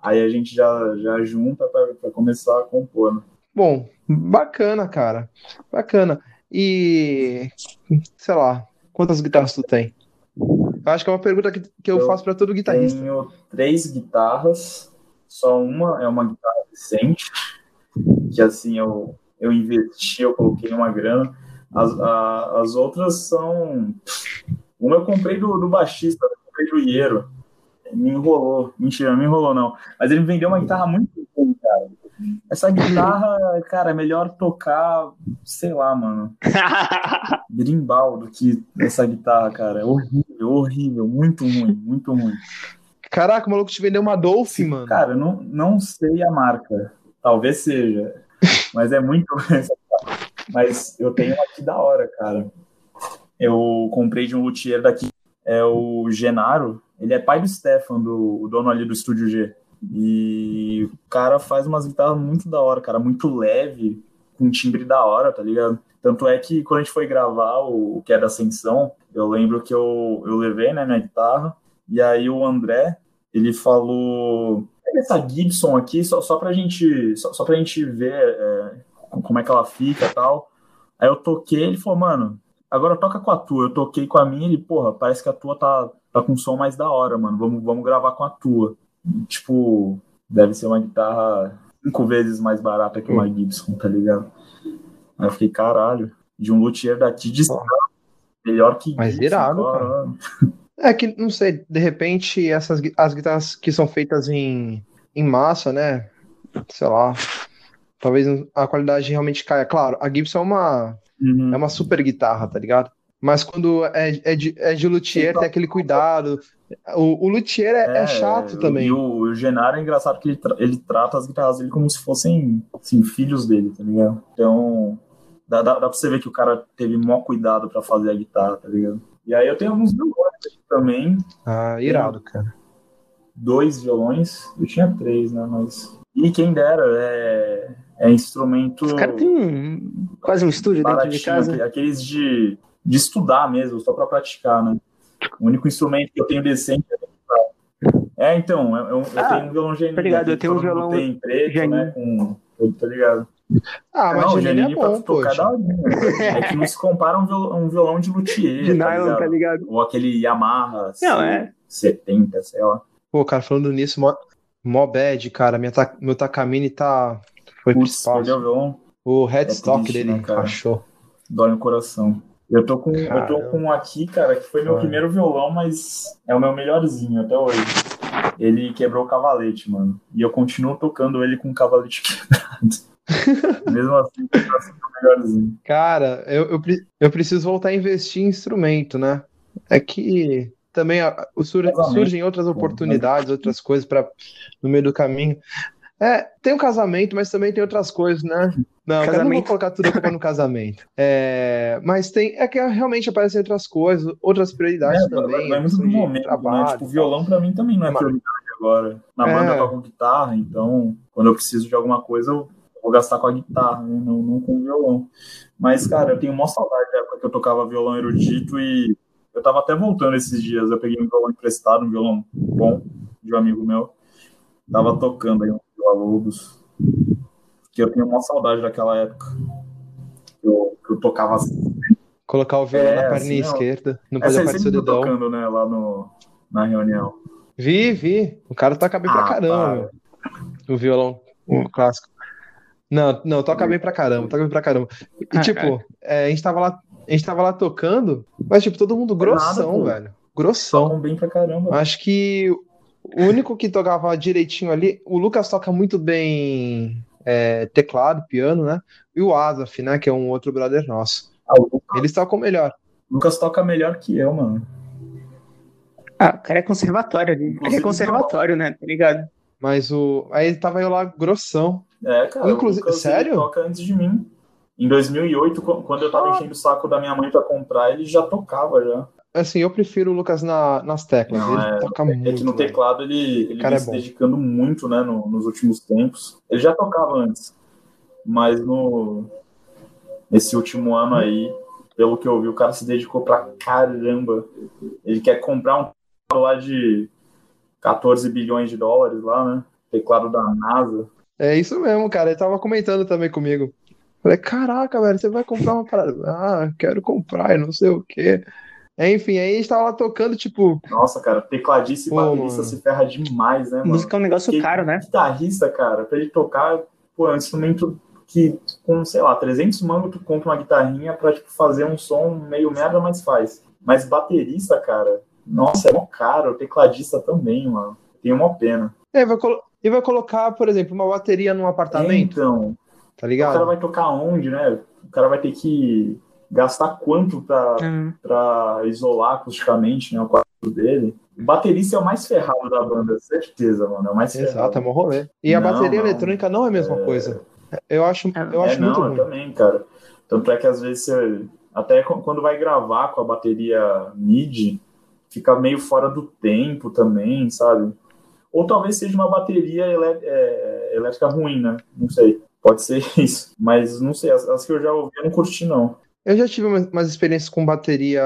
Aí a gente já, já junta para começar a compor. Né? Bom, bacana, cara. Bacana. E, sei lá, Quantas guitarras tu tem? Eu acho que é uma pergunta que, que eu, eu faço para todo guitarrista. Tenho três guitarras, só uma é uma guitarra decente, que assim eu, eu investi, eu coloquei uma grana. As, a, as outras são. Uma eu comprei do, do baixista, eu comprei do Iero. Me enrolou. Mentira, não me enrolou, não. Mas ele me vendeu uma guitarra muito boa, cara. Essa guitarra, cara, é melhor tocar, sei lá, mano. Brimbal do que essa guitarra, cara. É horrível, horrível. Muito ruim, muito ruim. Caraca, o maluco te vendeu uma Dolphin, mano. Cara, eu não, não sei a marca. Talvez seja. Mas é muito. Mas eu tenho aqui da hora, cara. Eu comprei de um luthier daqui. É o Genaro. Ele é pai do Stefan, do o dono ali do Estúdio G. E o cara faz umas guitarras muito da hora, cara, muito leve, com timbre da hora, tá ligado? Tanto é que quando a gente foi gravar o, que é da Ascensão, eu lembro que eu, eu levei, né, minha guitarra, e aí o André, ele falou, pega essa Gibson aqui só, só pra gente, só, só pra gente ver é, como é que ela fica e tal. Aí eu toquei, ele falou, mano, agora toca com a tua. Eu toquei com a minha, ele, porra, parece que a tua tá, tá com som mais da hora, mano, vamos, vamos gravar com a tua tipo, deve ser uma guitarra cinco vezes mais barata que uma Gibson, tá ligado? Aí eu fiquei, caralho, de um luthier daqui de melhor que Mas Gibson, irado, cara. É que, não sei, de repente, essas as guitarras que são feitas em, em massa, né? Sei lá, talvez a qualidade realmente caia. Claro, a Gibson é uma, uhum. é uma super guitarra, tá ligado? Mas quando é, é, de, é de luthier, tem aquele cuidado. O, o luthier é, é, é chato também. E o, o Genaro é engraçado que ele, tra ele trata as guitarras dele como se fossem assim, filhos dele, tá ligado? Então, dá, dá, dá pra você ver que o cara teve maior cuidado pra fazer a guitarra, tá ligado? E aí eu tenho alguns violões aqui também. Ah, irado, cara. Dois violões. Eu tinha três, né? Mas. E quem dera, é, é instrumento. Os caras têm quase um estúdio dentro de casa. Aqueles de de estudar mesmo, só para praticar, né? O único instrumento que eu tenho decente é é, então, eu, eu ah, tenho um violão Janine. Tá ligado, eu tenho um violão tem preto, Janine. né, com... Tá ligado? Ah, mas não, Janine, é bom, tocar da hora. É que não se compara um violão, um violão de luthier, de tá, nylon, ligado? tá ligado? Ou aquele Yamaha não, é. 70, sei lá. Pô, cara, falando nisso, mó, Mó bad, cara. Minha ta... Meu Takamine tá. Foi pro Putz, o violão, O headstock triste, dele né, cara? rachou. dói no coração. Eu tô com, eu tô com um aqui, cara, que foi meu primeiro violão, mas é o meu melhorzinho até hoje. Ele quebrou o cavalete, mano. E eu continuo tocando ele com o cavalete quebrado. Mesmo assim, tá sendo o melhorzinho. Cara, eu, eu, eu preciso voltar a investir em instrumento, né? É que também surgem outras oportunidades, outras coisas para no meio do caminho. É, tem o casamento, mas também tem outras coisas, né? Não, eu não vou colocar tudo no casamento. É, mas tem, é que realmente aparecem outras coisas, outras prioridades É, também, vai muito do de momento, né? trabalho Tipo, e violão pra mim também não é Mas- prioridade agora. Na É. banda eu toco guitarra, então quando eu preciso de alguma coisa eu vou gastar com a guitarra, né? não, não com o violão. Mas, cara, eu tenho uma saudade da época que eu tocava violão erudito e eu tava até voltando esses dias. Eu peguei um violão emprestado, um violão bom de um amigo meu. Tava tocando aí um Villa-Lobos. Que eu tenho uma saudade daquela época. Que eu, que eu tocava assim. Colocar o violão É, na perna assim, esquerda, não pode você aparecer o dedão. tocando, né, lá no, na reunião. Vi, vi. O cara toca bem pra Ah, caramba, para. O violão, o clássico. Não, não, toca bem pra caramba, toca bem pra caramba. E Caraca. tipo, é, a gente tava lá, a gente tava lá tocando, mas tipo, todo mundo grossão, pô. velho. Grossão. Tocam bem pra caramba. Acho que o único que tocava direitinho ali, o Lucas toca muito bem é, teclado, piano, né? E o Asaf, né? Que é um outro brother nosso. Ah, Lucas, Eles tocam melhor. Lucas toca melhor que eu, mano. Ah, o cara é conservatório ali. Cara é conservatório, né? Tá ligado? Mas o. Aí tava eu lá grossão. É, cara, Inclusive- o Lucas, sério? ele toca antes de mim. Em 2008, qu- quando eu tava enchendo o saco da minha mãe pra comprar, ele já tocava já. Assim, eu prefiro o Lucas na- nas teclas. Não, Ele é- toca É muito. que no velho. teclado ele, ele vem é se bom. dedicando muito, né, no- nos últimos tempos. Ele já tocava antes, mas no nesse último ano aí, pelo que eu vi, o cara se dedicou pra caramba. Ele quer comprar um teclado lá de 14 bilhões de dólares lá, né? Teclado da NASA. É isso mesmo, cara. Ele tava comentando também comigo. Falei, caraca, velho, você vai comprar uma parada. Ah, quero comprar e não sei o quê. É, Enfim, aí a gente tava lá tocando, tipo, Nossa, cara, tecladista e Pô, baterista mano. se ferra demais, né, mano? Música é um negócio Porque caro, né? Guitarrista, cara, pra ele tocar, pô, é um instrumento que com, sei lá, 300 mangos tu compra uma guitarrinha pra, tipo, fazer um som meio merda, mas faz. Mas baterista, cara, nossa, é mó caro. Tecladista também, mano. Tem uma pena. é, vai colo- e vai colocar, por exemplo, uma bateria num apartamento, Então, tá o cara ligado? vai tocar onde, né? O cara vai ter que gastar quanto pra, Hum. pra isolar acusticamente, né, o quarto dele. O baterista é o mais ferrado da banda, certeza, mano. É o mais Exato, é ferrado. mó rolê. E a Não, bateria não. eletrônica não é a mesma coisa. Eu acho, eu É, acho muito não, eu ruim. também, cara. Tanto é que às vezes você. Até qu- quando vai gravar com a bateria MIDI, fica meio fora do tempo também, sabe? Ou talvez seja uma bateria elé- é, elétrica ruim, né? Não sei. Pode ser isso. Mas não sei, as, as que eu já ouvi eu não curti, não. Eu já tive umas, experiências com bateria,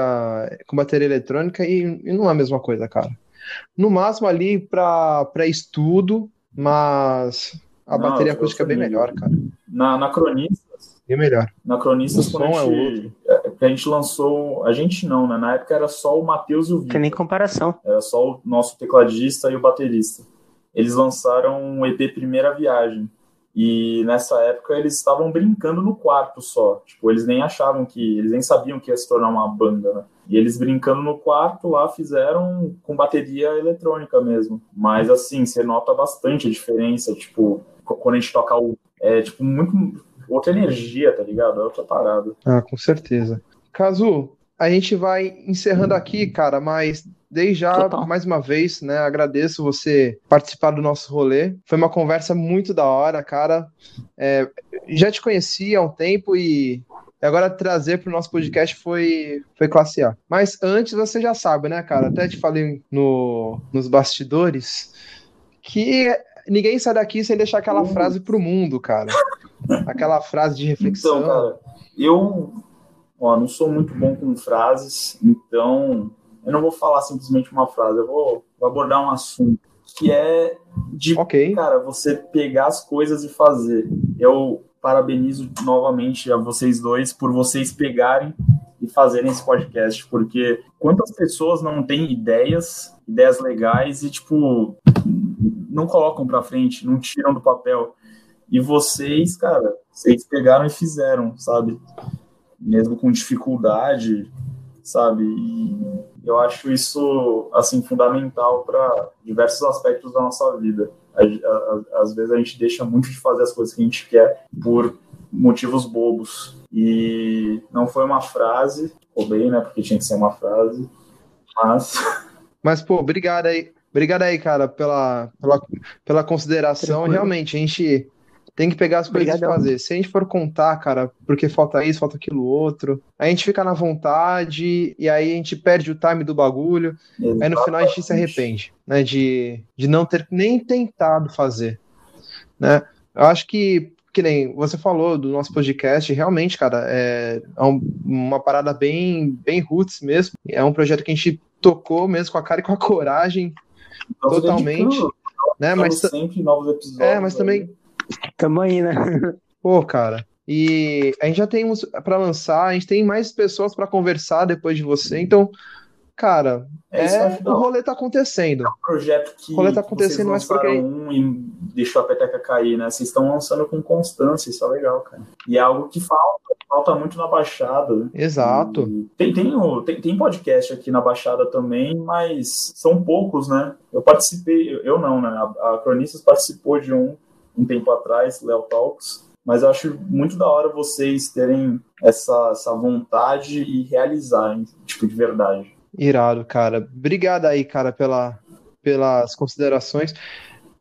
com bateria eletrônica e, e não é a mesma coisa, cara. No máximo ali pra, pra estudo, mas a Não, bateria acústica é bem melhor, cara. Na, na Cronistas, Bem melhor. na Cronistas, O quando a é gente, é, a gente lançou. A gente não, né? Na época era só o Matheus e o Tem nem Vitor. comparação. Era só o nosso tecladista e o baterista. Eles lançaram um EP Primeira Viagem. E nessa época eles estavam brincando no quarto só. Tipo, eles nem achavam que. Eles nem sabiam que ia se tornar uma banda, né? E eles brincando no quarto lá fizeram com bateria eletrônica mesmo. Mas assim, você nota bastante a diferença. Tipo, qu- quando a gente toca o. É tipo muito. Outra energia, tá ligado? É outra parada. Ah, com certeza. Cazu, a gente vai encerrando aqui, cara, mas desde já, Total. mais uma vez, né, agradeço você participar do nosso rolê. Foi uma conversa muito da hora, cara. É, já te conhecia há um tempo e agora trazer para o nosso podcast foi, foi classe A. Mas antes você já sabe, né, cara? Até te falei no, nos bastidores que ninguém sai daqui sem deixar aquela frase pro mundo, cara. Aquela frase de reflexão. Então, cara, eu ó, não sou muito bom com frases, então eu não vou falar simplesmente uma frase, eu vou, vou abordar um assunto que é de, Ok. cara, você pegar as coisas e fazer. Eu parabenizo novamente a vocês dois por vocês pegarem e fazerem esse podcast, porque quantas pessoas não têm ideias, ideias legais e, tipo, não colocam para frente, não tiram do papel. E vocês, cara, vocês pegaram e fizeram, sabe? Mesmo com dificuldade, sabe? E eu acho isso assim fundamental para diversos aspectos da nossa vida. Às vezes a gente deixa muito de fazer as coisas que a gente quer por motivos bobos. E não foi uma frase, roubei, né? Porque tinha que ser uma frase, mas. Mas, pô, obrigado aí. Obrigado aí, cara, pela, pela, pela consideração. Tranquilo. Realmente, a gente tem que pegar as coisas Obrigadão. e fazer. Se a gente for contar, cara, porque falta isso, falta aquilo outro, a gente fica na vontade e aí a gente perde o time do bagulho. Exatamente. Aí no final a gente se arrepende, né? De, de não ter nem tentado fazer, né? Eu acho que que nem você falou do nosso podcast, realmente, cara, é, é uma parada bem, bem roots mesmo. É um projeto que a gente tocou mesmo com a cara e com a coragem, totalmente. Né? Mas, sempre novos episódios. É, mas também. Tamo aí, né? Pô, cara. E a gente já tem uns para lançar, a gente tem mais pessoas para conversar depois de você, então Cara, é, é o rolê tá acontecendo. É um projeto que o rolê tá acontecendo mais porque um e deixou a peteca cair, né? Vocês estão lançando com constância, isso é legal, cara. E é algo que falta, falta muito na Baixada. Exato. tem, tem, tem, tem, podcast aqui na Baixada também, mas são poucos, né? Eu participei, eu não, né? A, a Cronistas participou de um um tempo atrás, Léo Talks, mas eu acho muito da hora vocês terem essa, essa vontade e realizarem, tipo, de verdade. Irado, cara. Obrigado aí, cara, pela, pelas considerações.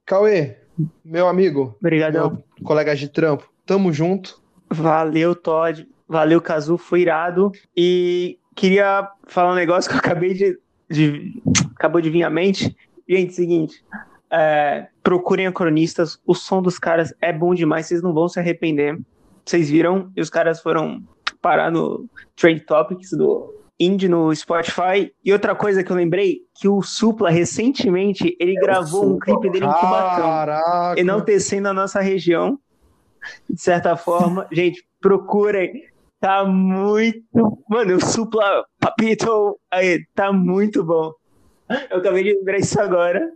Cauê, meu amigo. Obrigadão. Meu colega de trampo. Tamo junto. Valeu, Todd. Valeu, Cazu. Foi irado. E queria falar um negócio que eu acabei de. de acabou de vir à mente. Gente, seguinte. É, procurem a cronistas. O som dos caras é bom demais. Vocês não vão se arrepender. Vocês viram? E os caras foram parar no Trade Topics do, indie no Spotify. E outra coisa que eu lembrei, que o Supla, recentemente, ele é gravou um clipe dele em Cubatão, enaltecendo a nossa região, de certa forma. Gente, procurem. Tá muito... Mano, o Supla, Papito, aí, tá muito bom. Eu acabei de lembrar isso agora.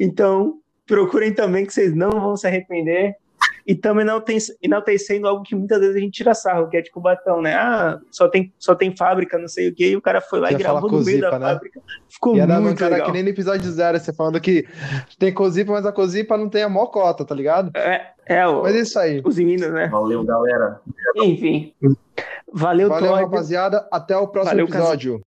Então, procurem também que vocês não vão se arrepender e também enaltecendo algo que muitas vezes a gente tira sarro, que é tipo batão, né? Ah, só tem, só tem fábrica, não sei o quê, e o cara foi lá você e gravou no meio da né? fábrica. Ficou e muito cara, legal. que nem no episódio zero, você falando que tem Cozipa, mas a Cozipa não tem a mocota, tá ligado? É, é o, mas é isso aí. Os meninos, né? Valeu, galera. Enfim. Valeu, Valeu, rapaziada. Até o próximo Valeu, episódio.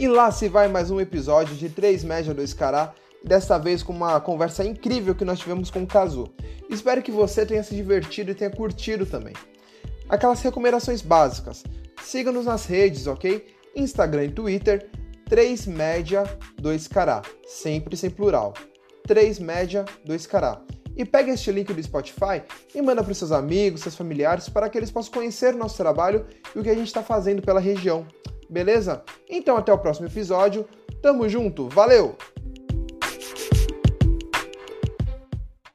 E lá se vai mais um episódio de 3 Média 2 Cará desta vez com uma conversa incrível que nós tivemos com o Kazu. Espero que você tenha se divertido e tenha curtido também. Aquelas recomendações básicas. Siga-nos nas redes, ok? Instagram e Twitter, 3 média 2 cará, sempre sem plural. 3 média 2 cará. E pega este link do Spotify e manda para seus amigos, seus familiares, para que eles possam conhecer o nosso trabalho e o que a gente está fazendo pela região. Beleza? Então até o próximo episódio. Tamo junto, valeu!